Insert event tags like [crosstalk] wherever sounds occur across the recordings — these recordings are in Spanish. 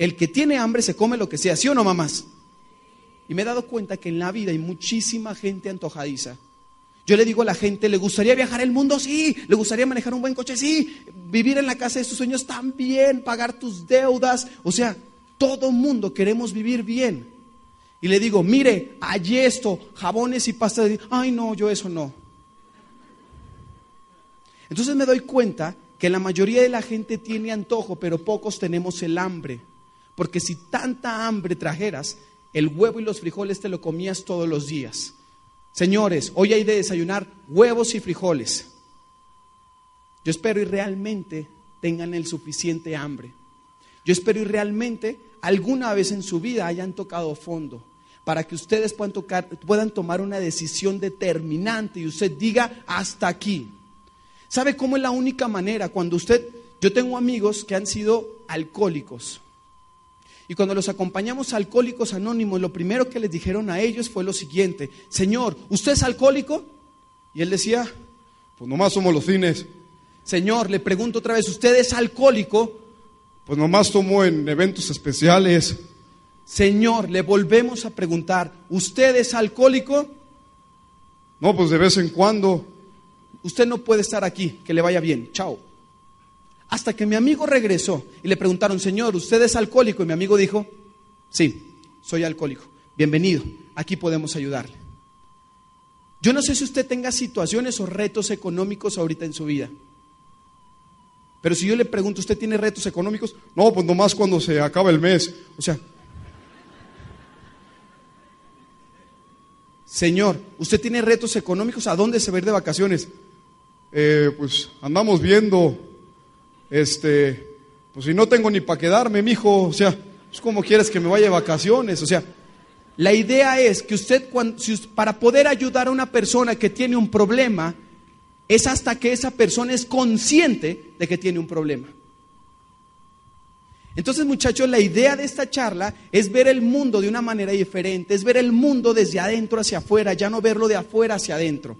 El que tiene hambre se come lo que sea, ¿sí o no, mamás? Y me he dado cuenta que en la vida hay muchísima gente antojadiza. Yo le digo a la gente, ¿le gustaría viajar el mundo? Sí. ¿Le gustaría manejar un buen coche? Sí. Vivir en la casa de sus sueños también, pagar tus deudas. O sea, todo mundo queremos vivir bien. Y le digo, mire, hay esto, jabones y pasta. Ay, no, yo eso no. Entonces me doy cuenta que la mayoría de la gente tiene antojo, pero pocos tenemos el hambre. Porque si tanta hambre trajeras, el huevo y los frijoles te lo comías todos los días. Señores, hoy hay de desayunar huevos y frijoles. Yo espero y realmente tengan el suficiente hambre. Yo espero y realmente alguna vez en su vida hayan tocado fondo para que ustedes puedan, tocar, puedan tomar una decisión determinante y usted diga hasta aquí. ¿Sabe cómo es la única manera? Cuando usted, yo tengo amigos que han sido alcohólicos. Y cuando los acompañamos a alcohólicos anónimos, lo primero que les dijeron a ellos fue lo siguiente, Señor, ¿usted es alcohólico? Y él decía, pues nomás somos los fines. Señor, le pregunto otra vez, ¿usted es alcohólico? Pues nomás tomo en eventos especiales. Señor, le volvemos a preguntar, ¿usted es alcohólico? No, pues de vez en cuando. Usted no puede estar aquí, que le vaya bien, chao. Hasta que mi amigo regresó y le preguntaron, Señor, ¿usted es alcohólico? Y mi amigo dijo, sí, soy alcohólico. Bienvenido, aquí podemos ayudarle. Yo no sé si usted tenga situaciones o retos económicos ahorita en su vida. Pero si yo le pregunto, ¿usted tiene retos económicos? No, pues nomás cuando se acaba el mes. O sea, Señor, ¿usted tiene retos económicos? ¿A dónde se va a ir de vacaciones? Eh, pues andamos viendo este, pues si no tengo ni para quedarme, mijo, o sea, es pues, como quieres que me vaya de vacaciones, o sea, la idea es que usted, para poder ayudar a una persona que tiene un problema, es hasta que esa persona es consciente de que tiene un problema. Entonces, muchachos, la idea de esta charla es ver el mundo de una manera diferente, es ver el mundo desde adentro hacia afuera, ya no verlo de afuera hacia adentro.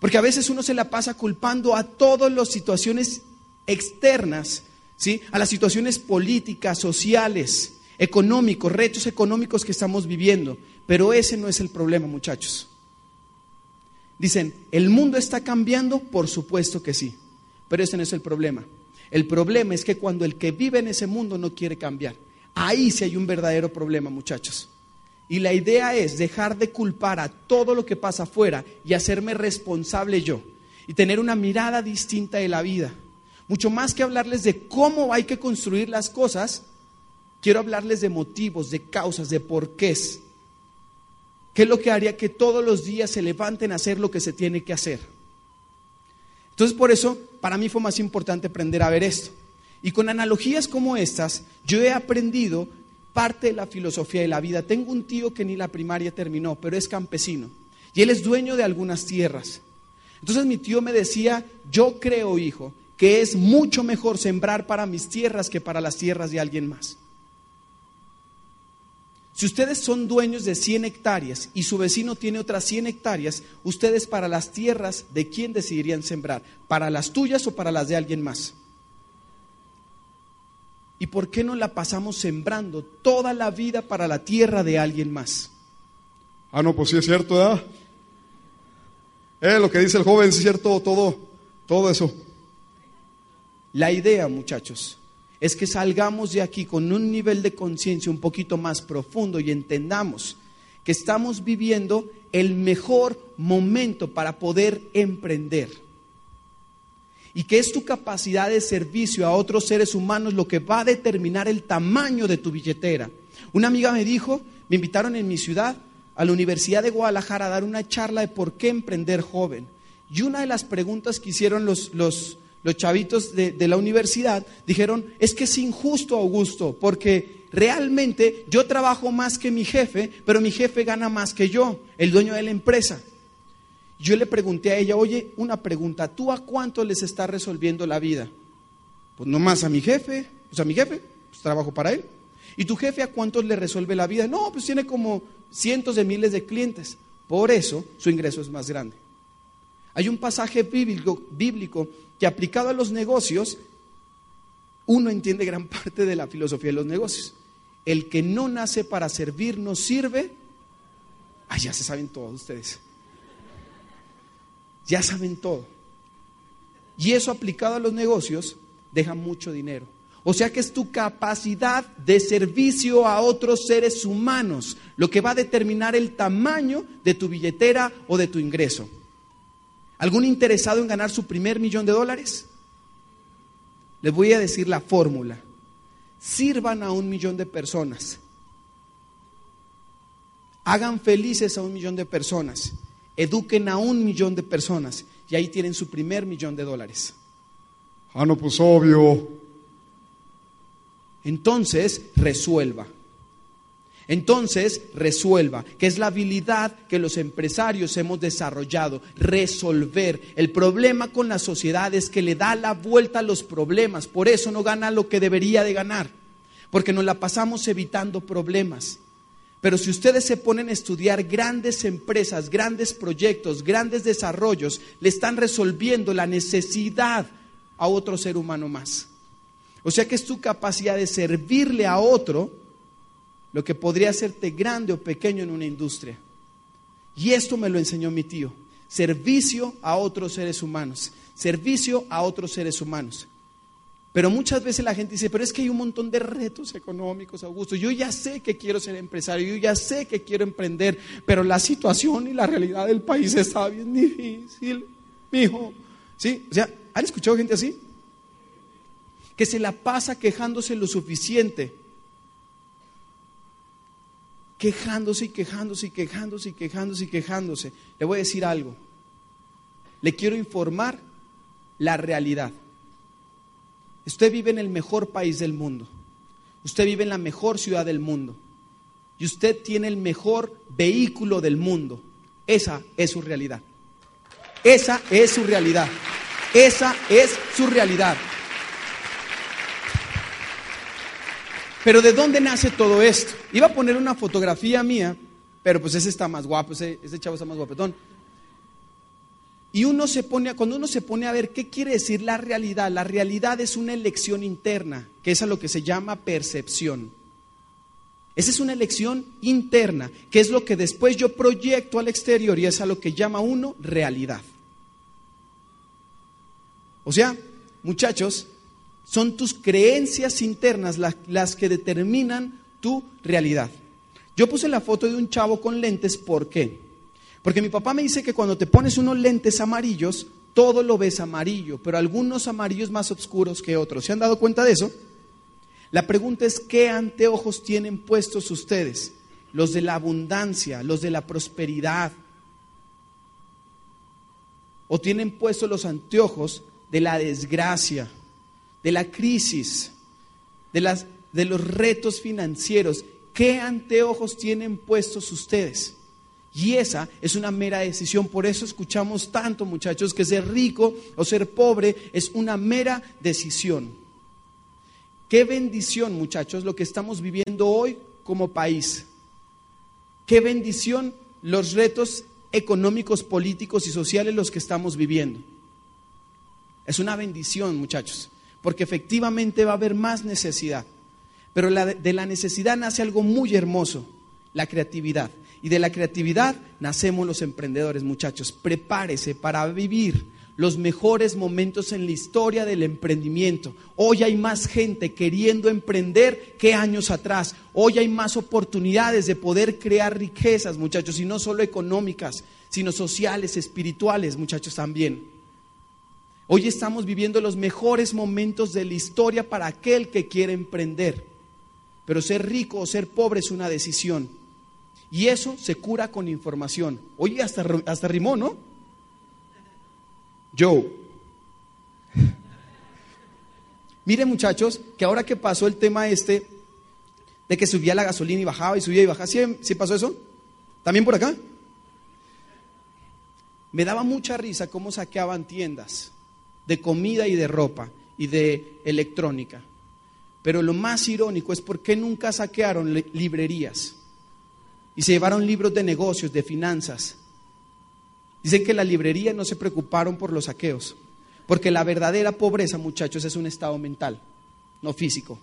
Porque a veces uno se la pasa culpando a todas las situaciones externas, ¿sí? A las situaciones políticas, sociales, económicos, retos económicos que estamos viviendo. Pero ese no es el problema, muchachos. Dicen, ¿el mundo está cambiando? Por supuesto que sí. Pero ese no es el problema. El problema es que cuando el que vive en ese mundo no quiere cambiar. Ahí sí hay un verdadero problema, muchachos. Y la idea es dejar de culpar a todo lo que pasa afuera y hacerme responsable yo. Y tener una mirada distinta de la vida. Mucho más que hablarles de cómo hay que construir las cosas, quiero hablarles de motivos, de causas, de porqués. ¿Qué es lo que haría que todos los días se levanten a hacer lo que se tiene que hacer? Entonces, por eso, para mí fue más importante aprender a ver esto. Y con analogías como estas, yo he aprendido parte de la filosofía de la vida. Tengo un tío que ni la primaria terminó, pero es campesino. Y él es dueño de algunas tierras. Entonces mi tío me decía, yo creo, hijo, que es mucho mejor sembrar para mis tierras que para las tierras de alguien más. Si ustedes son dueños de 100 hectáreas y su vecino tiene otras 100 hectáreas, ustedes para las tierras, ¿de quién decidirían sembrar? ¿Para las tuyas o para las de alguien más? ¿Y por qué no la pasamos sembrando toda la vida para la tierra de alguien más? Ah, no, pues sí es cierto, ¿verdad? Eh, lo que dice el joven, es cierto, todo, todo eso. La idea, muchachos, es que salgamos de aquí con un nivel de conciencia un poquito más profundo y entendamos que estamos viviendo el mejor momento para poder emprender. Y que es tu capacidad de servicio a otros seres humanos lo que va a determinar el tamaño de tu billetera. Una amiga me dijo, me invitaron en mi ciudad a la Universidad de Guadalajara a dar una charla de por qué emprender joven. Y una de las preguntas que hicieron los, los, los chavitos de, la universidad dijeron, es que es injusto, Augusto, porque realmente yo trabajo más que mi jefe, pero mi jefe gana más que yo, el dueño de la empresa. Yo le pregunté a ella, oye, una pregunta, ¿tú a cuánto les está resolviendo la vida? Pues no más a mi jefe, pues a mi jefe, pues trabajo para él. ¿Y tu jefe a cuántos le resuelve la vida? No, pues tiene como cientos de miles de clientes. Por eso su ingreso es más grande. Hay un pasaje bíblico que aplicado a los negocios uno entiende gran parte de la filosofía de los negocios. El que no nace para servir no sirve. Ah, ya se saben todos ustedes. Ya saben todo. Y eso aplicado a los negocios deja mucho dinero. O sea que es tu capacidad de servicio a otros seres humanos lo que va a determinar el tamaño de tu billetera o de tu ingreso. ¿Algún interesado en ganar su primer millón de dólares? Les voy a decir la fórmula. Sirvan a un millón de personas. Hagan felices a un millón de personas. Eduquen a un millón de personas. Y ahí tienen su primer millón de dólares. Ah, no, pues obvio. Entonces, resuelva. Entonces, resuelva, que es la habilidad que los empresarios hemos desarrollado, resolver. El problema con la sociedad es que le da la vuelta a los problemas, por eso no gana lo que debería de ganar, porque nos la pasamos evitando problemas. Pero si ustedes se ponen a estudiar grandes empresas, grandes proyectos, grandes desarrollos, le están resolviendo la necesidad a otro ser humano más. O sea que es tu capacidad de servirle a otro lo que podría hacerte grande o pequeño en una industria. Y esto me lo enseñó mi tío. Servicio a otros seres humanos. Servicio a otros seres humanos. Pero muchas veces la gente dice, pero es que hay un montón de retos económicos, Augusto. Yo ya sé que quiero ser empresario, yo ya sé que quiero emprender, pero la situación y la realidad del país está bien difícil, mijo. ¿Sí? O sea, ¿han escuchado gente así? Que se la pasa quejándose lo suficiente quejándose y quejándose y quejándose y quejándose y quejándose. Le voy a decir algo. Le quiero informar la realidad. Usted vive en el mejor país del mundo. Usted vive en la mejor ciudad del mundo. Y usted tiene el mejor vehículo del mundo. Esa es su realidad. Esa es su realidad. Esa es su realidad. Pero ¿de dónde nace todo esto? Iba a poner una fotografía mía, pero pues ese está más guapo, ese, chavo está más guapetón. Y uno se pone, cuando uno se pone a ver qué quiere decir la realidad, la realidad es una elección interna, que es a lo que se llama percepción. Esa es una elección interna, que es lo que después yo proyecto al exterior y es a lo que llama uno realidad. O sea, muchachos, son tus creencias internas las, que determinan tu realidad. Yo puse la foto de un chavo con lentes, ¿por qué? Porque mi papá me dice que cuando te pones unos lentes amarillos, todo lo ves amarillo, pero algunos amarillos más oscuros que otros. ¿Se han dado cuenta de eso? La pregunta es, ¿qué anteojos tienen puestos ustedes? Los de la abundancia, los de la prosperidad. ¿O tienen puestos los anteojos de la desgracia? De la crisis, de, las, de los retos financieros. ¿Qué anteojos tienen puestos ustedes? Y esa es una mera decisión. Por eso escuchamos tanto, muchachos, que ser rico o ser pobre es una mera decisión. Qué bendición, muchachos, lo que estamos viviendo hoy como país. Qué bendición los retos económicos, políticos y sociales los que estamos viviendo. Es una bendición, muchachos porque efectivamente va a haber más necesidad. Pero de la necesidad nace algo muy hermoso, la creatividad. Y de la creatividad nacemos los emprendedores, muchachos. Prepárese para vivir los mejores momentos en la historia del emprendimiento. Hoy hay más gente queriendo emprender que años atrás. Hoy hay más oportunidades de poder crear riquezas, muchachos, y no solo económicas, sino sociales, espirituales, muchachos, también. Hoy estamos viviendo los mejores momentos de la historia para aquel que quiere emprender. Pero ser rico o ser pobre es una decisión. Y eso se cura con información. Oye, hasta, hasta rimó, ¿no? Joe. [laughs] Miren muchachos, que ahora que pasó el tema este de que subía la gasolina y bajaba y subía y bajaba, ¿sí, pasó eso? ¿También por acá? Me daba mucha risa cómo saqueaban tiendas de comida y de ropa y de electrónica. Pero lo más irónico es por qué nunca saquearon librerías y se llevaron libros de negocios, de finanzas. Dicen que las librerías no se preocuparon por los saqueos, porque la verdadera pobreza, muchachos, es un estado mental. no físico.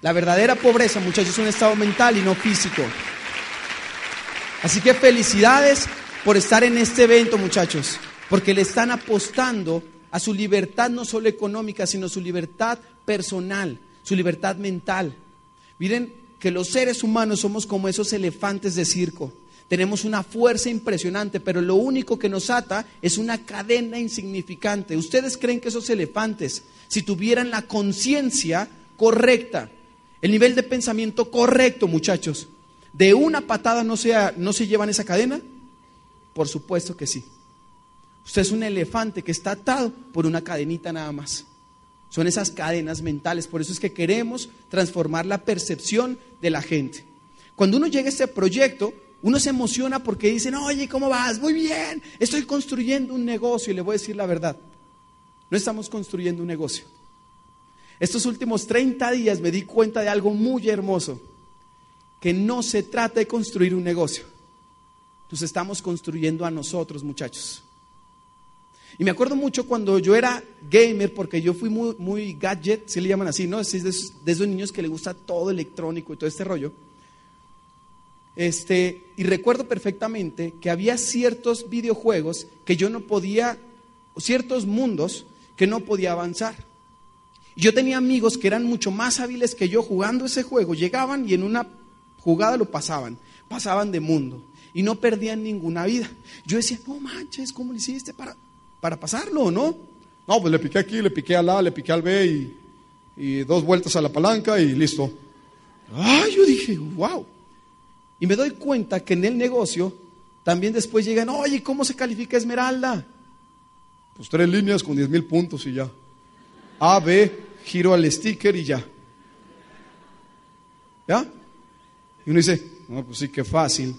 La verdadera pobreza, muchachos, es un estado mental y no físico. Así que felicidades por estar en este evento, muchachos, porque le están apostando a su libertad no solo económica, sino su libertad personal, su libertad mental. Miren que los seres humanos somos como esos elefantes de circo. Tenemos una fuerza impresionante, pero lo único que nos ata es una cadena insignificante. ¿Ustedes creen que esos elefantes, si tuvieran la conciencia correcta, el nivel de pensamiento correcto, muchachos, de una patada no se, no se llevan esa cadena? Por supuesto que sí. Usted es un elefante que está atado por una cadenita nada más. Son esas cadenas mentales. Por eso es que queremos transformar la percepción de la gente. Cuando uno llega a este proyecto, uno se emociona porque dicen, oye, ¿cómo vas? Muy bien, estoy construyendo un negocio. Y le voy a decir la verdad, no estamos construyendo un negocio. Estos últimos 30 días me di cuenta de algo muy hermoso, que no se trata de construir un negocio. Nos estamos construyendo a nosotros, muchachos. Y me acuerdo mucho cuando yo era gamer, porque yo fui muy, muy gadget, si le llaman así, ¿no? Es de esos, de esos niños que le gusta todo electrónico y todo este rollo. Este, y recuerdo perfectamente que había ciertos videojuegos que yo no podía, ciertos mundos que no podía avanzar. Yo tenía amigos que eran mucho más hábiles que yo jugando ese juego, llegaban y en una jugada lo pasaban, pasaban de mundo y no perdían ninguna vida. Yo decía, no manches, ¿cómo lo hiciste para, para pasarlo no? No, pues le piqué aquí, le piqué al A, le piqué al B y, dos vueltas a la palanca y listo. Ah, yo dije, wow. Y me doy cuenta que en el negocio también después llegan, oye, ¿cómo se califica Esmeralda? Pues tres líneas con diez mil puntos y ya. A, B, giro al sticker y ya. ¿Ya? Y uno dice, no, pues sí, qué fácil.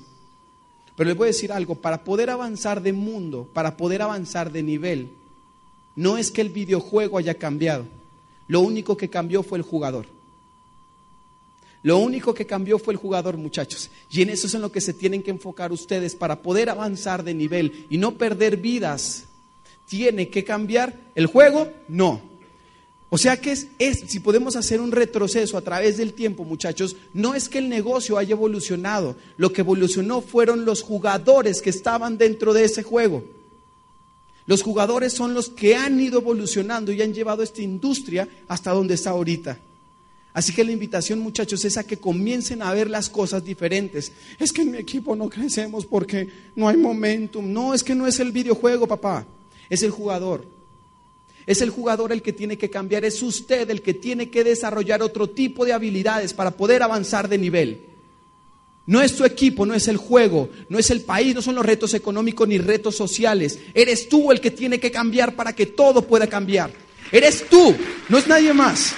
Pero les voy a decir algo, para poder avanzar de mundo, para poder avanzar de nivel, no es que el videojuego haya cambiado. Lo único que cambió fue el jugador. Lo único que cambió fue el jugador, muchachos. Y en eso es en lo que se tienen que enfocar ustedes para poder avanzar de nivel y no perder vidas. ¿Tiene que cambiar el juego? No. O sea que es, es, si podemos hacer un retroceso a través del tiempo, muchachos, no es que el negocio haya evolucionado. Lo que evolucionó fueron los jugadores que estaban dentro de ese juego. Los jugadores son los que han ido evolucionando y han llevado esta industria hasta donde está ahorita. Así que la invitación, muchachos, es a que comiencen a ver las cosas diferentes. Es que en mi equipo no crecemos porque no hay momentum. No, es que no es el videojuego, papá. Es el jugador. Es el jugador el que tiene que cambiar. Es usted el que tiene que desarrollar otro tipo de habilidades para poder avanzar de nivel. No es tu equipo, no es el juego, no es el país, no son los retos económicos ni retos sociales. Eres tú el que tiene que cambiar para que todo pueda cambiar. Eres tú, no es nadie más.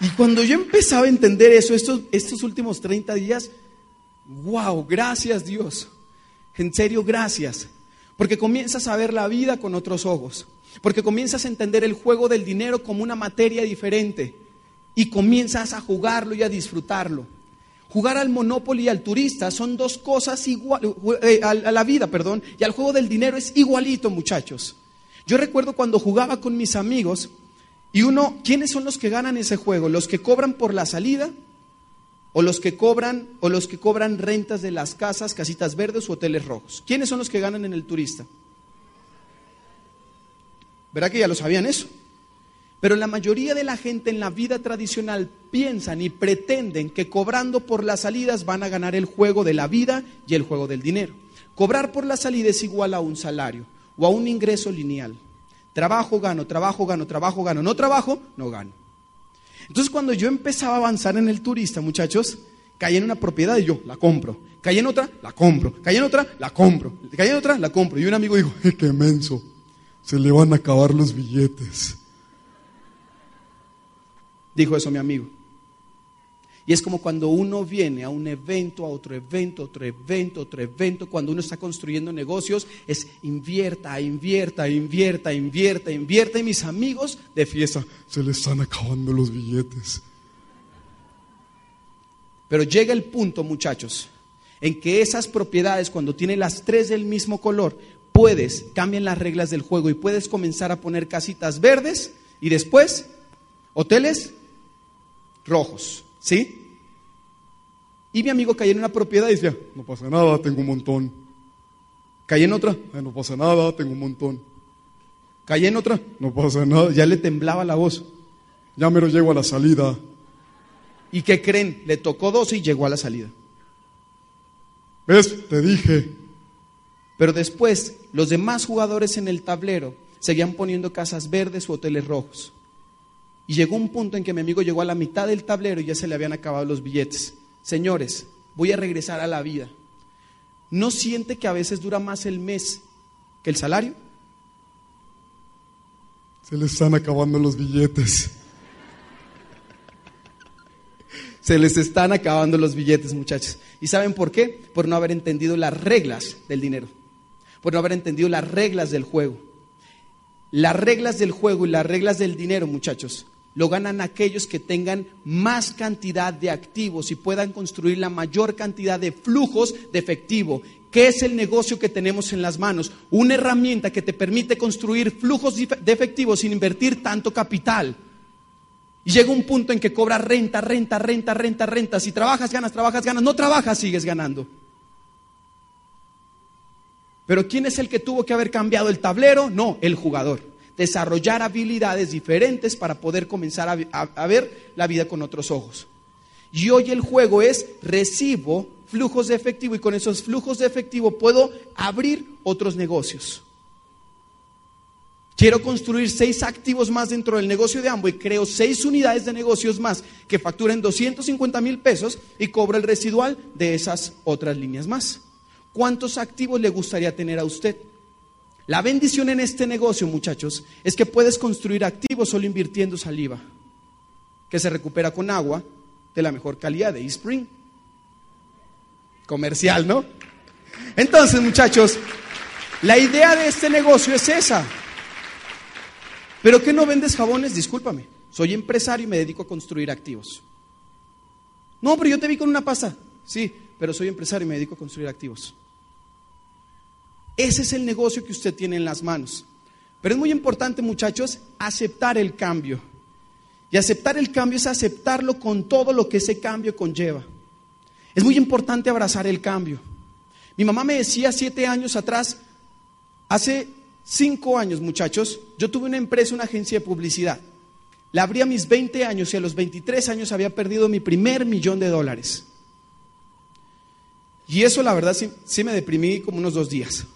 Y cuando yo empezaba a entender eso, estos, estos últimos 30 días, wow, gracias Dios. En serio, gracias. Porque comienzas a ver la vida con otros ojos. Porque comienzas a entender el juego del dinero como una materia diferente. Y comienzas a jugarlo y a disfrutarlo. Jugar al Monopoly y al turista son dos cosas igual, eh, a la vida, perdón, y al juego del dinero es igualito, muchachos. Yo recuerdo cuando jugaba con mis amigos, y uno, ¿quiénes son los que ganan ese juego? ¿Los que cobran por la salida? ¿O los que cobran, o los que cobran rentas de las casas, casitas verdes o hoteles rojos? ¿Quiénes son los que ganan en el turista? ¿Verdad que ya lo sabían eso? Pero la mayoría de la gente en la vida tradicional piensan y pretenden que cobrando por las salidas van a ganar el juego de la vida y el juego del dinero. Cobrar por la salida es igual a un salario o a un ingreso lineal. Trabajo, gano, trabajo, gano, trabajo, gano. No trabajo, no gano. Entonces cuando yo empezaba a avanzar en el turista, muchachos, caí en una propiedad y yo la compro. Caí en otra, la compro. Caí en otra, la compro. Caí en otra, la compro. Y un amigo dijo, qué menso, se le van a acabar los billetes. Dijo eso mi amigo. Y es como cuando uno viene a un evento, a otro evento, otro evento, otro evento, cuando uno está construyendo negocios, es invierta, invierta, invierta, invierta, invierta. Y mis amigos de fiesta, se les están acabando los billetes. Pero llega el punto, muchachos, en que esas propiedades, cuando tienen las tres del mismo color, puedes, cambian las reglas del juego y puedes comenzar a poner casitas verdes y después hoteles rojos, ¿sí? Y mi amigo cayó en una propiedad y decía, No pasa nada, tengo un montón. cayó en otra, Eh, no pasa nada, tengo un montón. cayó en otra, No pasa nada, ya, le temblaba la voz. ya me lo llego a la salida. ¿Y qué creen? Le tocó 12 y llegó a la salida. ¿Ves? Te dije. Pero después, los demás jugadores en el tablero seguían poniendo casas verdes o hoteles rojos. Y llegó un punto en que mi amigo llegó a la mitad del tablero y ya se le habían acabado los billetes. Señores, voy a regresar a la vida. ¿No siente que a veces dura más el mes que el salario? Se le están acabando los billetes. Se les están acabando los billetes, muchachos. ¿Y saben por qué? Por no haber entendido las reglas del dinero. Por no haber entendido las reglas del juego. Las reglas del juego y las reglas del dinero, muchachos, lo ganan aquellos que tengan más cantidad de activos y puedan construir la mayor cantidad de flujos de efectivo. ¿Qué es el negocio que tenemos en las manos? Una herramienta que te permite construir flujos de efectivo sin invertir tanto capital. Y llega un punto en que cobras renta, renta, renta, renta, renta. Si trabajas, ganas, trabajas, ganas. No trabajas, sigues ganando. Pero ¿quién es el que tuvo que haber cambiado el tablero? No, el jugador. Desarrollar habilidades diferentes para poder comenzar a, ver la vida con otros ojos. Y hoy el juego es recibo flujos de efectivo y con esos flujos de efectivo puedo abrir otros negocios. Quiero construir seis activos más dentro del negocio de Amway. Creo seis unidades de negocios más que facturen 250 mil pesos y cobro el residual de esas otras líneas más. ¿Cuántos activos le gustaría tener a usted? La bendición en este negocio, muchachos, es que puedes construir activos solo invirtiendo saliva, que se recupera con agua de la mejor calidad de Spring. Comercial, ¿no? Entonces, muchachos, la idea de este negocio es esa. ¿Pero qué no vendes jabones? Discúlpame. Soy empresario y me dedico a construir activos. No, pero yo te vi con una pasta. Sí, pero soy empresario y me dedico a construir activos. Ese es el negocio que usted tiene en las manos. Pero es muy importante, muchachos, aceptar el cambio. Y aceptar el cambio es aceptarlo con todo lo que ese cambio conlleva. Es muy importante abrazar el cambio. Mi mamá me decía siete años atrás, hace cinco años, muchachos, yo tuve una empresa, una agencia de publicidad. La abrí a mis 20 años y a los 23 años había perdido mi primer millón de dólares. Y eso, la verdad, sí, sí me deprimí como unos dos días.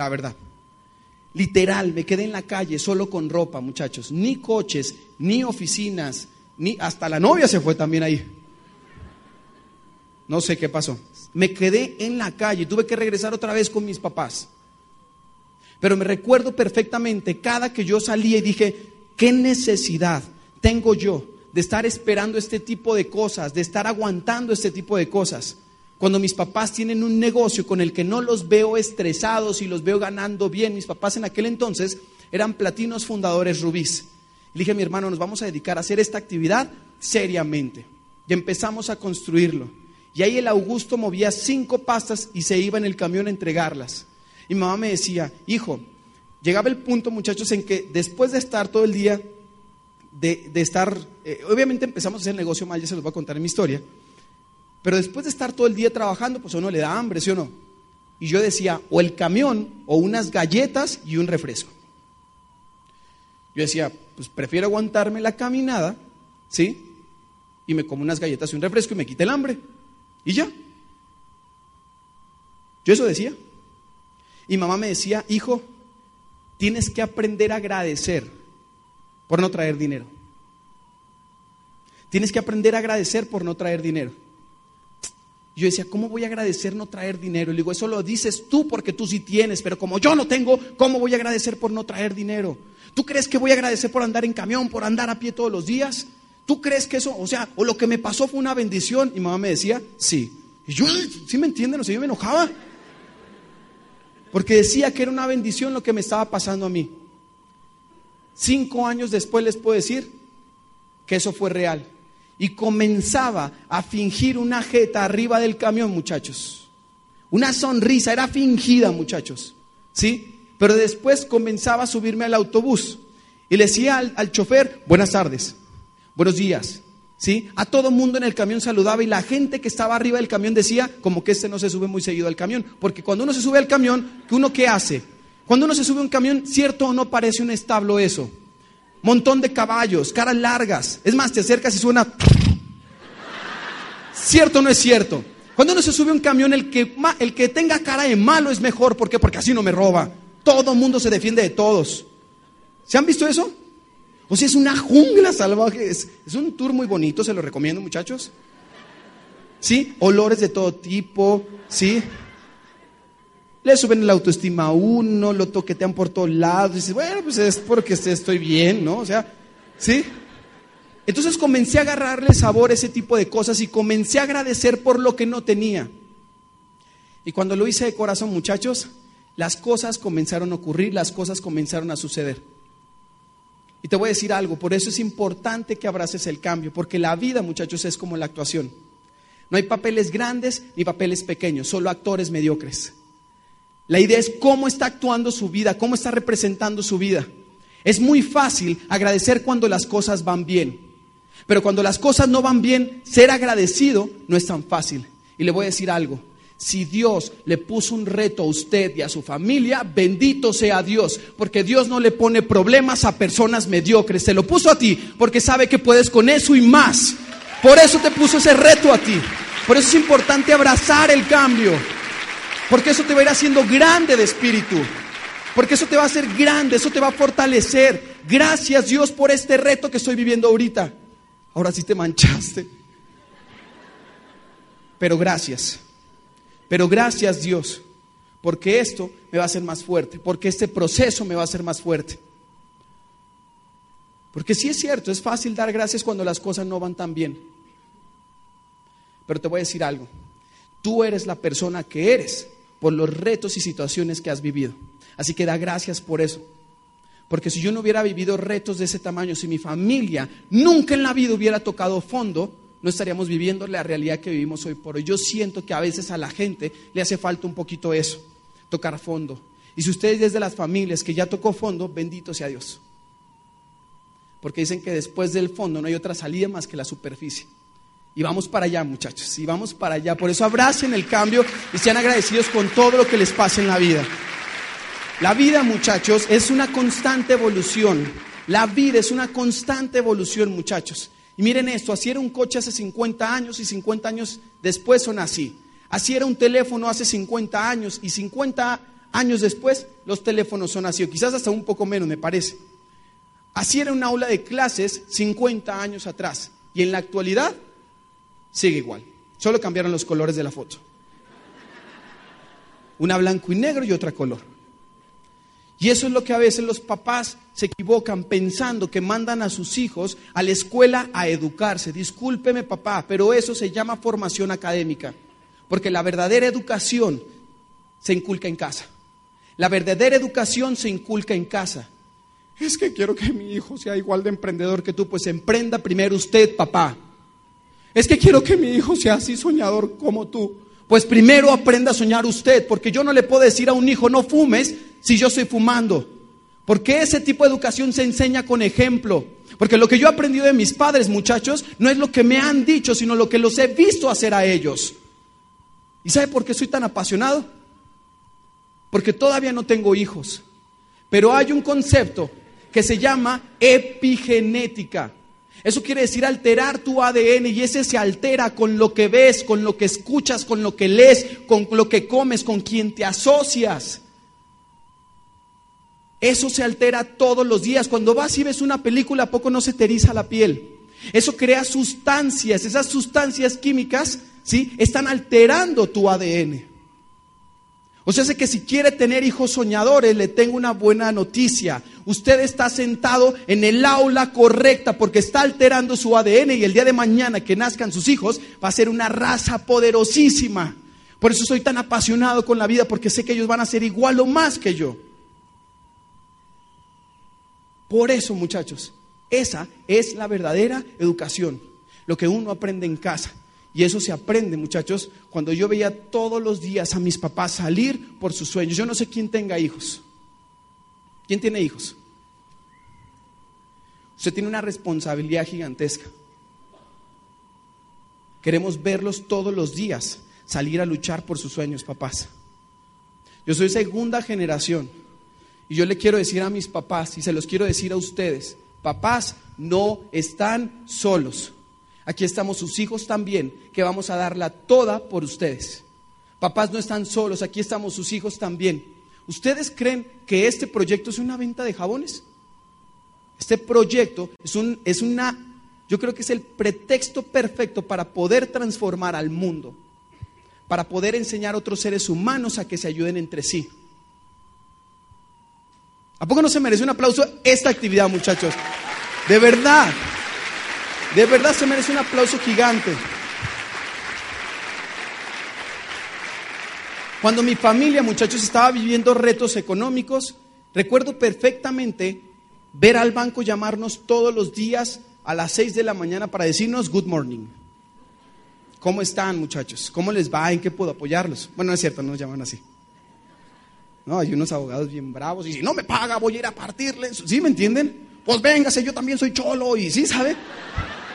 La verdad. Literal, me quedé en la calle solo con ropa, muchachos. Ni coches, ni oficinas, ni hasta la novia se fue también ahí. No sé qué pasó. Me quedé en la calle, tuve que regresar otra vez con mis papás. Pero me recuerdo perfectamente cada que yo salía y dije, ¿qué necesidad tengo yo de estar esperando este tipo de cosas, de estar aguantando este tipo de cosas? Cuando mis papás tienen un negocio con el que no los veo estresados y los veo ganando bien, mis papás en aquel entonces eran platinos fundadores rubíes. Le dije a mi hermano, nos vamos a dedicar a hacer esta actividad seriamente. Y empezamos a construirlo. Y ahí el Augusto movía cinco pastas y se iba en el camión a entregarlas. Y mi mamá me decía, hijo, llegaba el punto, muchachos, en que después de estar todo el día, de, de estar, eh, obviamente empezamos a hacer negocio mal, ya se los voy a contar en mi historia, pero después de estar todo el día trabajando, pues a uno le da hambre, ¿sí o no? Y yo decía, o el camión, o unas galletas y un refresco. Yo decía, pues prefiero aguantarme la caminada, ¿sí? Y me como unas galletas y un refresco y me quite el hambre. Y ya. Yo eso decía. Y mamá me decía, hijo, tienes que aprender a agradecer por no traer dinero. Tienes que aprender a agradecer por no traer dinero. Yo decía, ¿cómo voy a agradecer no traer dinero? Y le digo, eso lo dices tú porque tú sí tienes, pero como yo no tengo, ¿cómo voy a agradecer por no traer dinero? ¿Tú crees que voy a agradecer por andar en camión, por andar a pie todos los días? ¿Tú crees que eso, o sea, o lo que me pasó fue una bendición? Y mamá me decía, sí. Y yo, ¿sí me entienden? O sea, yo me enojaba. Porque decía que era una bendición lo que me estaba pasando a mí. Cinco años después les puedo decir que eso fue real. Y comenzaba a fingir una jeta arriba del camión, muchachos. Una sonrisa, era fingida, muchachos. ¿Sí? Pero después comenzaba a subirme al autobús y le decía al, al chofer, buenas tardes, buenos días. ¿Sí? A todo mundo en el camión saludaba y la gente que estaba arriba del camión decía como que este no se sube muy seguido al camión. Porque cuando uno se sube al camión, ¿uno qué hace? Cuando uno se sube a un camión, ¿cierto o no parece un establo eso? Montón de caballos, caras largas. Es más, te acercas y suena... ¿Cierto o no es cierto? Cuando uno se sube un camión, el que, el que tenga cara de malo es mejor. ¿Por qué? Porque así no me roba. Todo mundo se defiende de todos. ¿Se han visto eso? O sea, es una jungla salvaje. Es, un tour muy bonito, se lo recomiendo, muchachos. ¿Sí? Olores de todo tipo, ¿sí? Le suben la autoestima a uno, lo toquetean por todos lados. Dice, bueno, pues es porque estoy bien, ¿no? O sea, ¿sí? Entonces comencé a agarrarle sabor a ese tipo de cosas y comencé a agradecer por lo que no tenía. Y cuando lo hice de corazón, muchachos, las cosas comenzaron a ocurrir, las cosas comenzaron a suceder. Y te voy a decir algo, por eso es importante que abraces el cambio, porque la vida, muchachos, es como la actuación. No hay papeles grandes ni papeles pequeños, solo actores mediocres. La idea es cómo está actuando su vida, cómo está representando su vida. Es muy fácil agradecer cuando las cosas van bien, pero cuando las cosas no van bien, ser agradecido no es tan fácil. Y le voy a decir algo, si Dios le puso un reto a usted y a su familia, bendito sea Dios, porque Dios no le pone problemas a personas mediocres, se lo puso a ti porque sabe que puedes con eso y más. Por eso te puso ese reto a ti. Por eso es importante abrazar el cambio, porque eso te va a ir haciendo grande de espíritu, porque eso te va a hacer grande, eso te va a fortalecer. Gracias Dios por este reto que estoy viviendo ahorita. Ahora sí te manchaste. Pero gracias. Pero gracias Dios, porque esto me va a hacer más fuerte, porque este proceso me va a hacer más fuerte. Porque sí es cierto, es fácil dar gracias cuando las cosas no van tan bien. Pero te voy a decir algo, tú eres la persona que eres por los retos y situaciones que has vivido. Así que da gracias por eso. Porque si yo no hubiera vivido retos de ese tamaño, si mi familia nunca en la vida hubiera tocado fondo, no estaríamos viviendo la realidad que vivimos hoy por hoy. Yo siento que a veces a la gente le hace falta un poquito eso, tocar fondo. Y si ustedes desde las familias que ya tocó fondo, bendito sea Dios. Porque dicen que después del fondo no hay otra salida más que la superficie. Y vamos para allá, muchachos, y vamos para allá. Por eso abracen el cambio y sean agradecidos con todo lo que les pase en la vida. La vida, muchachos, es una constante evolución. La vida es una constante evolución, muchachos. Y miren esto, así era un coche hace 50 años y 50 años después son así. Así era un teléfono hace 50 años y 50 años después los teléfonos son así, o quizás hasta un poco menos, me parece. Así era un aula de clases 50 años atrás y en la actualidad sigue igual. Solo cambiaron los colores de la foto. Una blanco y negro y otra color. Y eso es lo que a veces los papás se equivocan pensando que mandan a sus hijos a la escuela a educarse. Discúlpeme papá, pero eso se llama formación académica. Porque la verdadera educación se inculca en casa. La verdadera educación se inculca en casa. Es que quiero que mi hijo sea igual de emprendedor que tú, pues emprenda primero usted, papá. Es que quiero que mi hijo sea así soñador como tú. Pues primero aprenda a soñar usted, porque yo no le puedo decir a un hijo, no fumes, si yo estoy fumando? Porque ese tipo de educación se enseña con ejemplo. Porque lo que yo he aprendido de mis padres, muchachos, no es lo que me han dicho, sino lo que los he visto hacer a ellos. ¿Y sabe por qué soy tan apasionado? Porque todavía no tengo hijos. Pero hay un concepto que se llama epigenética. Eso quiere decir alterar tu ADN y ese se altera con lo que ves, con lo que escuchas, con lo que lees, con lo que comes, con quien te asocias. Eso se altera todos los días. Cuando vas y ves una película, ¿a poco no se te eriza la piel? Eso crea sustancias, esas sustancias químicas, ¿sí? Están alterando tu ADN. O sea, sé que si quiere tener hijos soñadores, le tengo una buena noticia. Usted está sentado en el aula correcta porque está alterando su ADN y el día de mañana que nazcan sus hijos va a ser una raza poderosísima. Por eso soy tan apasionado con la vida porque sé que ellos van a ser igual o más que yo. Por eso, muchachos, esa es la verdadera educación, lo que uno aprende en casa. Y eso se aprende, muchachos, cuando yo veía todos los días a mis papás salir por sus sueños. Yo no sé quién tenga hijos. ¿Quién tiene hijos? Usted tiene una responsabilidad gigantesca. Queremos verlos todos los días salir a luchar por sus sueños, papás. Yo soy segunda generación y yo le quiero decir a mis papás y se los quiero decir a ustedes, papás no están solos. Aquí estamos sus hijos también, que vamos a darla toda por ustedes. Papás no están solos, aquí estamos sus hijos también. ¿Ustedes creen que este proyecto es una venta de jabones? Este proyecto es, un, es una, yo creo que es el pretexto perfecto para poder transformar al mundo, para poder enseñar a otros seres humanos a que se ayuden entre sí. ¿A poco no se merece un aplauso esta actividad, muchachos? De verdad. De verdad se merece un aplauso gigante. Cuando mi familia, muchachos, estaba viviendo retos económicos, recuerdo perfectamente ver al banco llamarnos todos los días a las 6 de la mañana para decirnos good morning. ¿Cómo están, muchachos? ¿Cómo les va? ¿En qué puedo apoyarlos? Bueno, no es cierto, no nos llaman así. No, hay unos abogados bien bravos y si no me paga voy a ir a partirles. ¿Sí me entienden? Pues véngase, yo también soy cholo y sí, ¿sabe?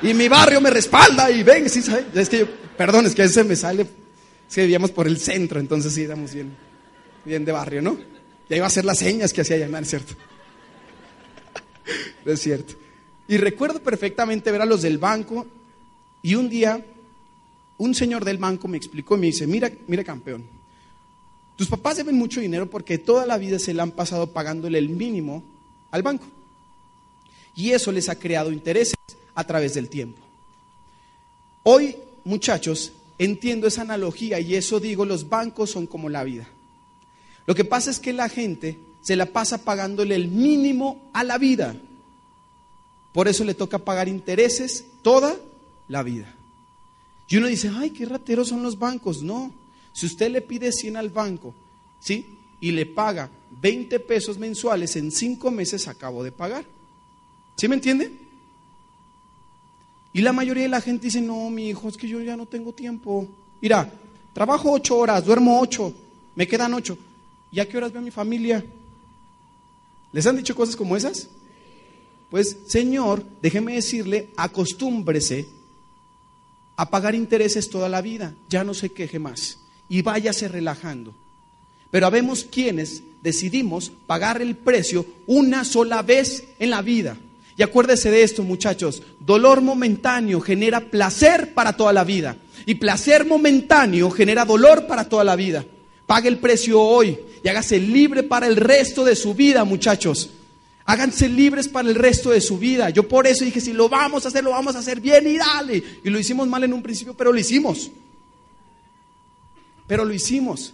Y mi barrio me respalda y ven, sí, ¿sabe? Es que yo, perdón, es que a veces me sale, es que vivíamos por el centro, entonces sí, éramos bien, bien de barrio, ¿no? Ya iba a hacer las señas que hacía llamar, ¿cierto? [laughs] es cierto. Y recuerdo perfectamente ver a los del banco y un día un señor del banco me explicó y me dice, mira, mira campeón, tus papás deben mucho dinero porque toda la vida se le han pasado pagándole el mínimo al banco. Y eso les ha creado intereses a través del tiempo. Hoy, muchachos, entiendo esa analogía y eso digo, los bancos son como la vida. Lo que pasa es que la gente se la pasa pagándole el mínimo a la vida. Por eso le toca pagar intereses toda la vida. Y uno dice, ay, qué rateros son los bancos. No, si usted le pide 100 al banco, ¿sí? Y le paga 20 pesos mensuales, en 5 meses acabo de pagar. ¿Sí me entiende? Y la mayoría de la gente dice, no, mi hijo, es que yo ya no tengo tiempo. Mira, trabajo ocho horas, duermo ocho, me quedan ocho. ¿Y a qué horas veo a mi familia? ¿Les han dicho cosas como esas? Pues, Señor, déjeme decirle, acostúmbrese a pagar intereses toda la vida, ya no se queje más y váyase relajando. Pero habemos quienes decidimos pagar el precio una sola vez en la vida. Y acuérdese de esto, muchachos, dolor momentáneo genera placer para toda la vida. Y placer momentáneo genera dolor para toda la vida. Pague el precio hoy y hágase libre para el resto de su vida, muchachos. Háganse libres para el resto de su vida. Yo por eso dije, si lo vamos a hacer, lo vamos a hacer bien y dale. Y lo hicimos mal en un principio, pero lo hicimos. Pero lo hicimos.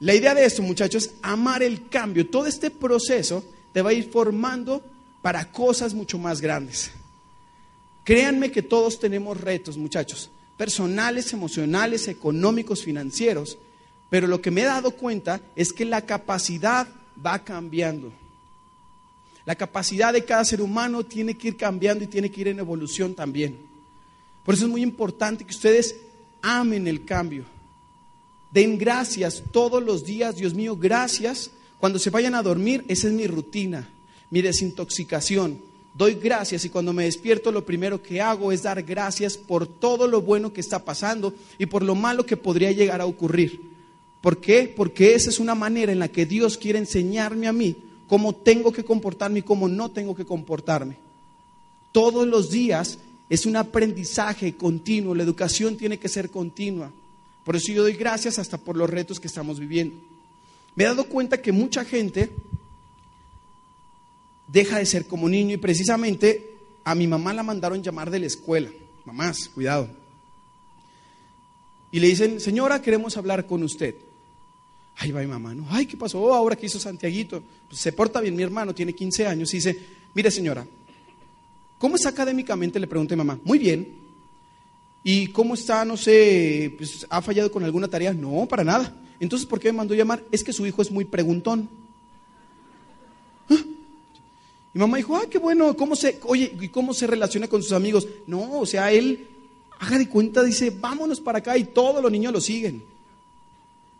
La idea de esto, muchachos, es amar el cambio. Todo este proceso te va a ir formando para cosas mucho más grandes. Créanme que todos tenemos retos, muchachos, personales, emocionales, económicos, financieros, pero lo que me he dado cuenta es que la capacidad va cambiando. La capacidad de cada ser humano tiene que ir cambiando y tiene que ir en evolución también. Por eso es muy importante que ustedes amen el cambio. Den gracias todos los días, Dios mío, gracias cuando se vayan a dormir, esa es mi rutina, mi desintoxicación. Doy gracias y cuando me despierto lo primero que hago es dar gracias por todo lo bueno que está pasando y por lo malo que podría llegar a ocurrir. ¿Por qué? Porque esa es una manera en la que Dios quiere enseñarme a mí cómo tengo que comportarme y cómo no tengo que comportarme. Todos los días es un aprendizaje continuo, la educación tiene que ser continua. Por eso yo doy gracias hasta por los retos que estamos viviendo me he dado cuenta que mucha gente deja de ser como niño y precisamente a mi mamá la mandaron llamar de la escuela. Mamás, cuidado. Y le dicen, señora, queremos hablar con usted. Ay, va mi mamá, ¿no? Ay, ¿qué pasó oh, ahora que hizo Santiaguito? Pues se porta bien mi hermano, tiene 15 años. Y dice, mire señora, ¿cómo es académicamente? Le pregunté a mamá. Muy bien. ¿Y cómo está, no sé, pues, ha fallado con alguna tarea? No, para nada. Entonces, ¿por qué me mandó llamar? Es que su hijo es muy preguntón. ¿Ah? Y mamá dijo, ah, qué bueno, ¿cómo se, oye, ¿y cómo se relaciona con sus amigos? No, o sea, él haga de cuenta, dice, vámonos para acá y todos los niños lo siguen.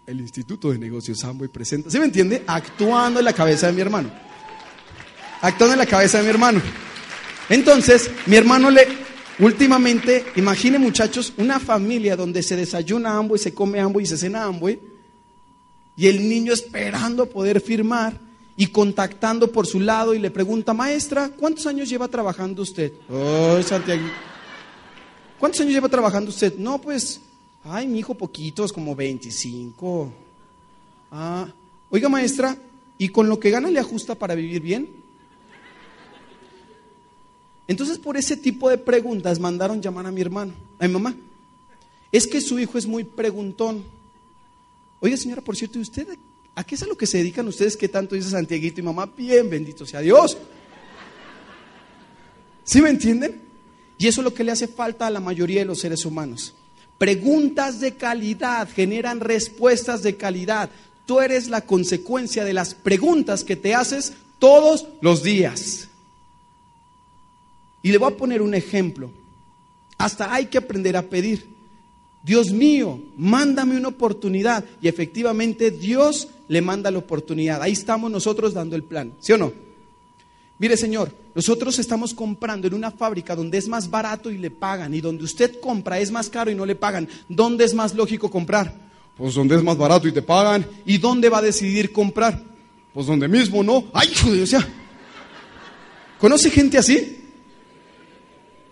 El Instituto de Negocios y presenta, ¿se me entiende? Actuando en la cabeza de mi hermano. Actuando en la cabeza de mi hermano. Entonces, mi hermano le, últimamente, imagine muchachos, una familia donde se desayuna y se come y se cena Amway, y el niño esperando poder firmar y contactando por su lado y le pregunta, maestra, ¿cuántos años lleva trabajando usted? Oh, Santiago. ¿Cuántos años lleva trabajando usted? No, pues, ay, mi hijo, poquitos, como 25. Ah, oiga, maestra, ¿y con lo que gana le ajusta para vivir bien? Entonces, por ese tipo de preguntas mandaron llamar a mi hermano, a mi mamá. Es que su hijo es muy preguntón. Oiga, señora, por cierto, ¿y usted a qué es a lo que se dedican ustedes que tanto dice Santiaguito y mamá? Bien, bendito sea Dios. ¿Sí me entienden? Y eso es lo que le hace falta a la mayoría de los seres humanos. Preguntas de calidad generan respuestas de calidad. Tú eres la consecuencia de las preguntas que te haces todos los días. Y le voy a poner un ejemplo. Hasta hay que aprender a pedir. Dios mío, mándame una oportunidad. Y efectivamente Dios le manda la oportunidad. Ahí estamos nosotros dando el plan. ¿Sí o no? Mire, Señor, nosotros estamos comprando en una fábrica donde es más barato y le pagan. Y donde usted compra es más caro y no le pagan. ¿Dónde es más lógico comprar? Pues donde es más barato y te pagan. ¿Y dónde va a decidir comprar? Pues donde mismo, ¿no? Ay, joder. ¿Conoce gente así?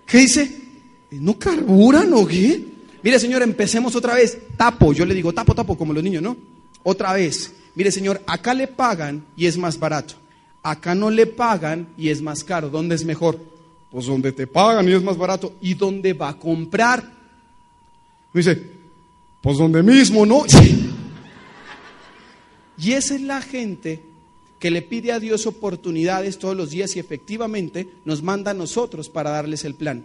¿Qué dice? ¿No carburan o qué? Mire, señor, empecemos otra vez. Tapo, yo le digo tapo, tapo, como los niños, ¿no? Otra vez. Mire, señor, acá le pagan y es más barato. Acá no le pagan y es más caro. ¿Dónde es mejor? Pues donde te pagan y es más barato. ¿Y dónde va a comprar? Dice, pues donde mismo, ¿no? [laughs] Y esa es la gente que le pide a Dios oportunidades todos los días y efectivamente nos manda a nosotros para darles el plan.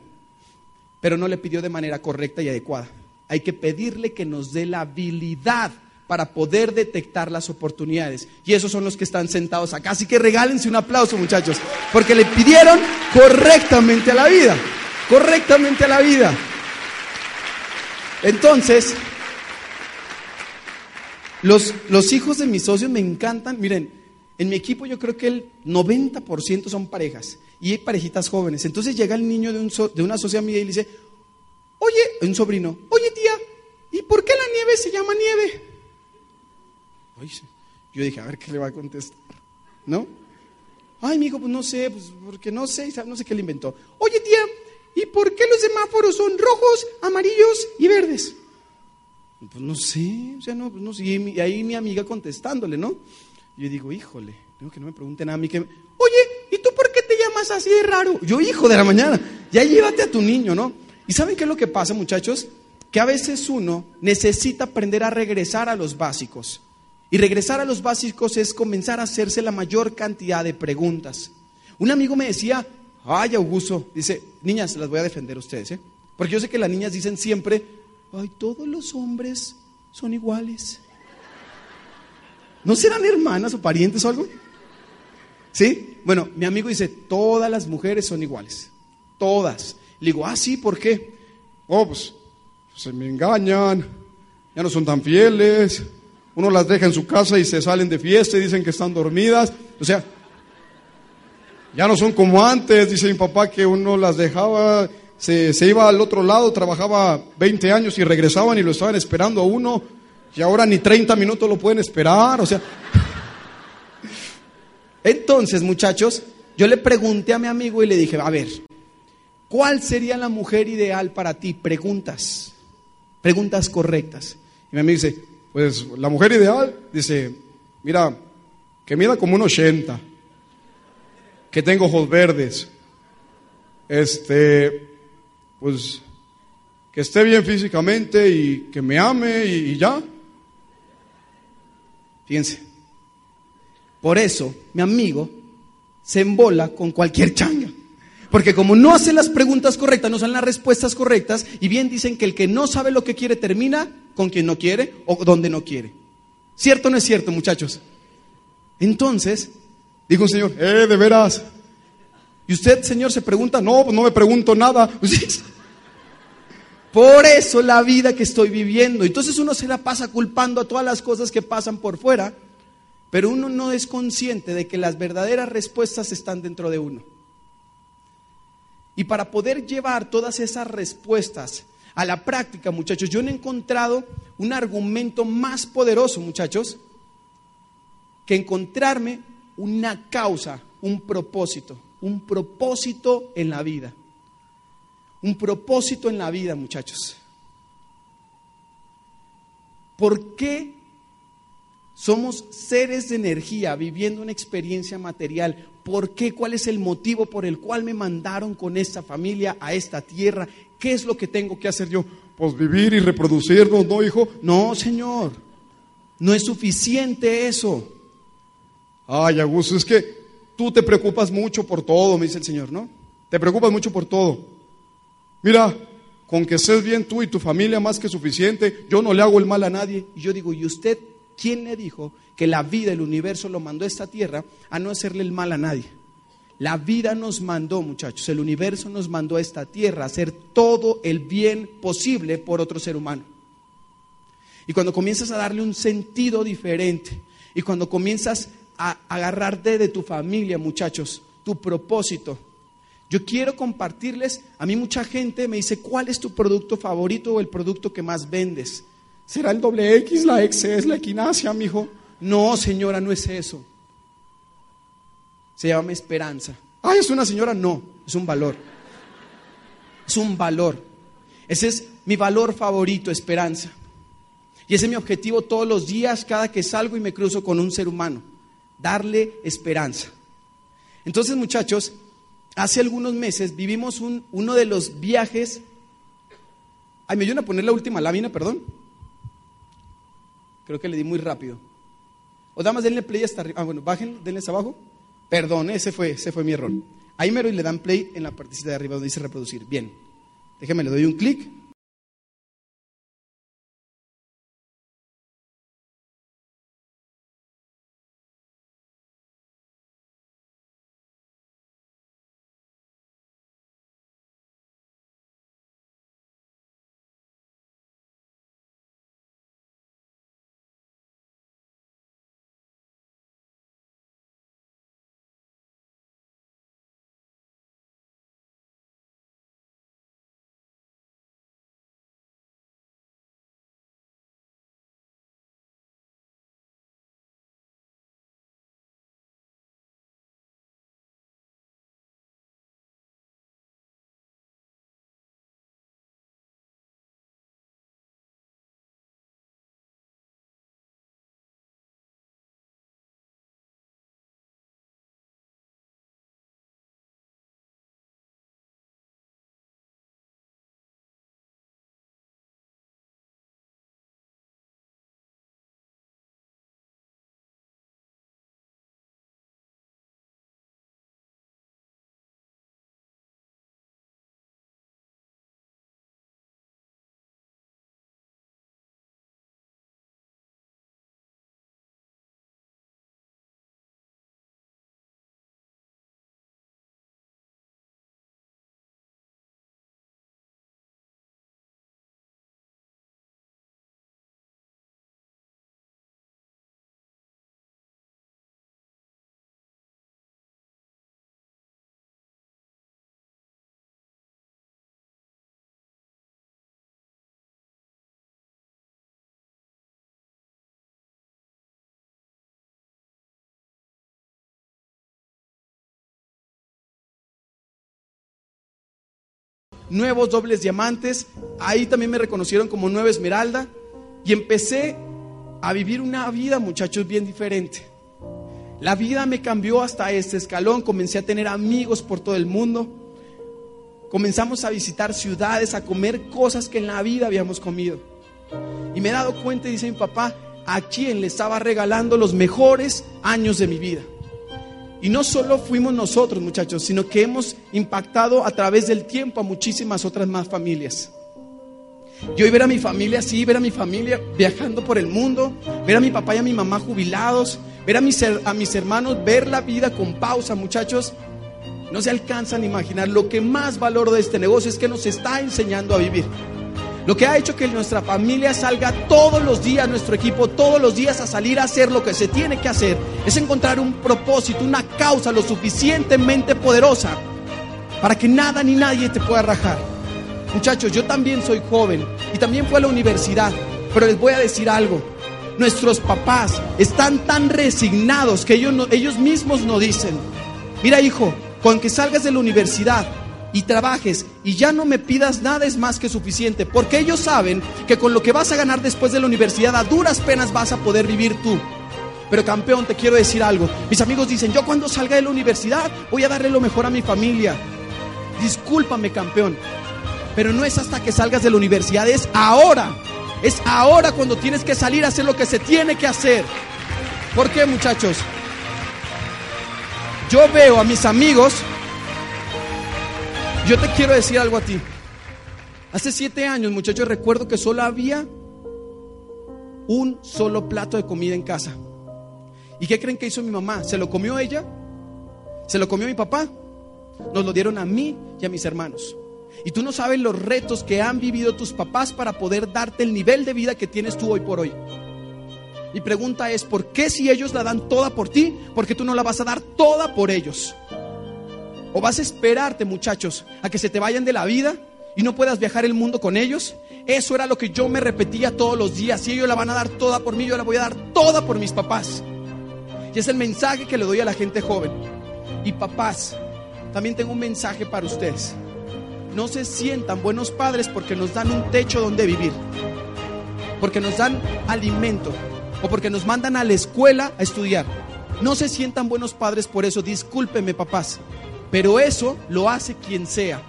Pero no le pidió de manera correcta y adecuada. Hay que pedirle que nos dé la habilidad para poder detectar las oportunidades. Y esos son los que están sentados acá. Así que regálense un aplauso, muchachos, porque le pidieron correctamente a la vida. Correctamente a la vida. Entonces, los, los hijos de mis socios me encantan. Miren, en mi equipo yo creo que el 90% son parejas y hay parejitas jóvenes. Entonces llega el niño de, un de una socia mía y le dice, oye, un sobrino, oye tía, ¿y por qué la nieve se llama nieve? yo dije, a ver qué le va a contestar, ¿no? Ay, mi hijo, pues no sé, pues porque no sé, no sé qué le inventó. Oye tía, ¿y por qué los semáforos son rojos, amarillos y verdes? Pues no sé, o sea, no, pues no sé. Y ahí mi amiga contestándole, ¿no? yo digo, híjole, tengo que no me pregunten a mí que, oye, ¿y tú por llamas así de raro? Yo, hijo de la mañana, ya llévate a tu niño, ¿no? ¿Y saben qué es lo que pasa, muchachos? Que a veces uno necesita aprender a regresar a los básicos. Y regresar a los básicos es comenzar a hacerse la mayor cantidad de preguntas. Un amigo me decía, ay, Augusto, dice, niñas, las voy a defender a ustedes, ¿eh? Porque yo sé que las niñas dicen siempre, ay, todos los hombres son iguales. ¿No serán hermanas o parientes o algo? ¿Sí? Bueno, mi amigo dice, todas las mujeres son iguales. Todas. Le digo, ah, sí, ¿por qué? Oh, pues se me engañan, ya no son tan fieles. Uno las deja en su casa y se salen de fiesta y dicen que están dormidas. O sea, ya no son como antes. Dice mi papá que uno las dejaba, se, se iba al otro lado, trabajaba 20 años y regresaban y lo estaban esperando a uno y ahora ni 30 minutos lo pueden esperar, o sea. Entonces, muchachos, yo le pregunté a mi amigo y le dije, a ver, ¿cuál sería la mujer ideal para ti? Preguntas, preguntas correctas. Y mi amigo dice, pues la mujer ideal, dice, mira, que mida como un 80, que tengo ojos verdes, este, pues que esté bien físicamente y que me ame y ya. Fíjense. Por eso mi amigo se embola con cualquier changa. Porque como no hace las preguntas correctas, no son las respuestas correctas, y bien dicen que el que no sabe lo que quiere termina con quien no quiere o donde no quiere. ¿Cierto o no es cierto, muchachos? Entonces, dijo un señor, eh, de veras. Y usted, señor, se pregunta, no, pues no me pregunto nada. [laughs] Por eso la vida que estoy viviendo. Entonces uno se la pasa culpando a todas las cosas que pasan por fuera, pero uno no es consciente de que las verdaderas respuestas están dentro de uno. Y para poder llevar todas esas respuestas a la práctica, muchachos, yo no he encontrado un argumento más poderoso, muchachos, que encontrarme una causa, un propósito, un propósito en la vida. Un propósito en la vida, muchachos. ¿Por qué somos seres de energía viviendo una experiencia material? ¿Por qué? ¿Cuál es el motivo por el cual me mandaron con esta familia a esta tierra? ¿Qué es lo que tengo que hacer yo? Pues vivir y reproducirnos, ¿no, hijo? No, Señor. No es suficiente eso. Ay, Augusto, es que tú te preocupas mucho por todo, me dice el Señor, ¿no? Te preocupas mucho por todo. Mira, con que estés bien tú y tu familia más que suficiente, yo no le hago el mal a nadie. Y yo digo, ¿y usted quién le dijo que la vida, el universo lo mandó a esta tierra a no hacerle el mal a nadie? La vida nos mandó, muchachos, el universo nos mandó a esta tierra a hacer todo el bien posible por otro ser humano. Y cuando comienzas a darle un sentido diferente, y cuando comienzas a agarrarte de tu familia, muchachos, tu propósito. Yo quiero compartirles, a mí mucha gente me dice, ¿cuál es tu producto favorito o el producto que más vendes? ¿Será el doble X, la XS, la equinacia, mijo? No, señora, no es eso. Se llama esperanza. Ay, ¿es una señora? No, es un valor. Es un valor. Ese es mi valor favorito, esperanza. Y ese es mi objetivo todos los días, cada que salgo y me cruzo con un ser humano darle esperanza. Entonces, muchachos, hace algunos meses vivimos un, uno de los viajes. Ay, me ayudan a poner la última lámina, perdón. Creo que le di muy rápido. O damas, denle play hasta arriba. Ah, bueno, bajen, denle hasta abajo. Perdón, ese fue, ese fue mi error. Ahí mero y le dan play en la partecita de arriba donde dice reproducir. Bien. Déjenme, le doy un clic. Nuevos dobles diamantes. Ahí también me reconocieron como nueva esmeralda. Y empecé a vivir una vida, muchachos, bien diferente. La vida me cambió hasta este escalón. Comencé a tener amigos por todo el mundo. Comenzamos a visitar ciudades, a comer cosas que en la vida habíamos comido. Y me he dado cuenta, dice mi papá, a quien le estaba regalando los mejores años de mi vida. Y no solo fuimos nosotros, muchachos, sino que hemos impactado a través del tiempo a muchísimas otras más familias. Yo ver a mi familia así, ver a mi familia viajando por el mundo, ver a mi papá y a mi mamá jubilados, ver a mis, a mis hermanos, ver la vida con pausa, muchachos, no se alcanzan a imaginar. Lo que más valoro de este negocio es que nos está enseñando a vivir. Lo que ha hecho que nuestra familia salga todos los días, nuestro equipo todos los días a salir a hacer lo que se tiene que hacer, es encontrar un propósito, una causa lo suficientemente poderosa para que nada ni nadie te pueda rajar. Muchachos, yo también soy joven y también fui a la universidad, pero les voy a decir algo. Nuestros papás están tan resignados que ellos, ellos mismos nos dicen, mira hijo, con que salgas de la universidad y trabajes y ya no me pidas nada es más que suficiente, porque ellos saben que con lo que vas a ganar después de la universidad a duras penas vas a poder vivir tú. Pero campeón, te quiero decir algo. Mis amigos dicen, yo cuando salga de la universidad voy a darle lo mejor a mi familia. Discúlpame, campeón, pero no es hasta que salgas de la universidad, es ahora. Es ahora cuando tienes que salir a hacer lo que se tiene que hacer. ¿Por qué, muchachos? Yo veo a mis amigos. Yo te quiero decir algo a ti. Hace siete años, muchachos, recuerdo que solo había un solo plato de comida en casa. ¿Y qué creen que hizo mi mamá? ¿Se lo comió ella? ¿Se lo comió mi papá? Nos lo dieron a mí y a mis hermanos. Y tú no sabes los retos que han vivido tus papás para poder darte el nivel de vida que tienes tú hoy por hoy. Mi pregunta es, ¿por qué si ellos la dan toda por ti, por qué tú no la vas a dar toda por ellos? ¿O vas a esperarte, muchachos, a que se te vayan de la vida y no puedas viajar el mundo con ellos? Eso era lo que yo me repetía todos los días. Si ellos la van a dar toda por mí, yo la voy a dar toda por mis papás. Y es el mensaje que le doy a la gente joven. Y papás, también tengo un mensaje para ustedes no se sientan buenos padres porque nos dan un techo donde vivir, porque nos dan alimento o porque nos mandan a la escuela a estudiar. No se sientan buenos padres por eso, discúlpenme papás, pero eso lo hace quien sea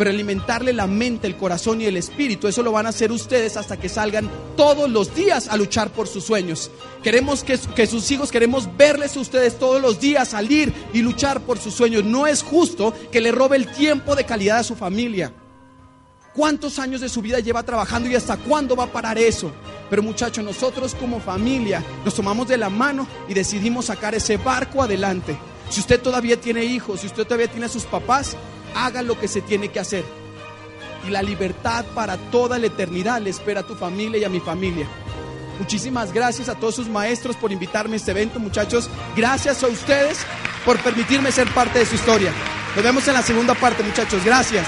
pero alimentarle la mente, el corazón y el espíritu, eso lo van a hacer ustedes hasta que salgan todos los días a luchar por sus sueños. Queremos que, sus hijos, queremos verles a ustedes todos los días salir y luchar por sus sueños. No es justo que le robe el tiempo de calidad a su familia. ¿Cuántos años de su vida lleva trabajando y hasta cuándo va a parar eso? Pero muchachos, nosotros como familia nos tomamos de la mano y decidimos sacar ese barco adelante. Si usted todavía tiene hijos, si usted todavía tiene a sus papás, haga lo que se tiene que hacer. Y la libertad para toda la eternidad le espera a tu familia y a mi familia. Muchísimas gracias a todos sus maestros por invitarme a este evento, muchachos. Gracias a ustedes por permitirme ser parte de su historia. Nos vemos en la segunda parte, muchachos. Gracias.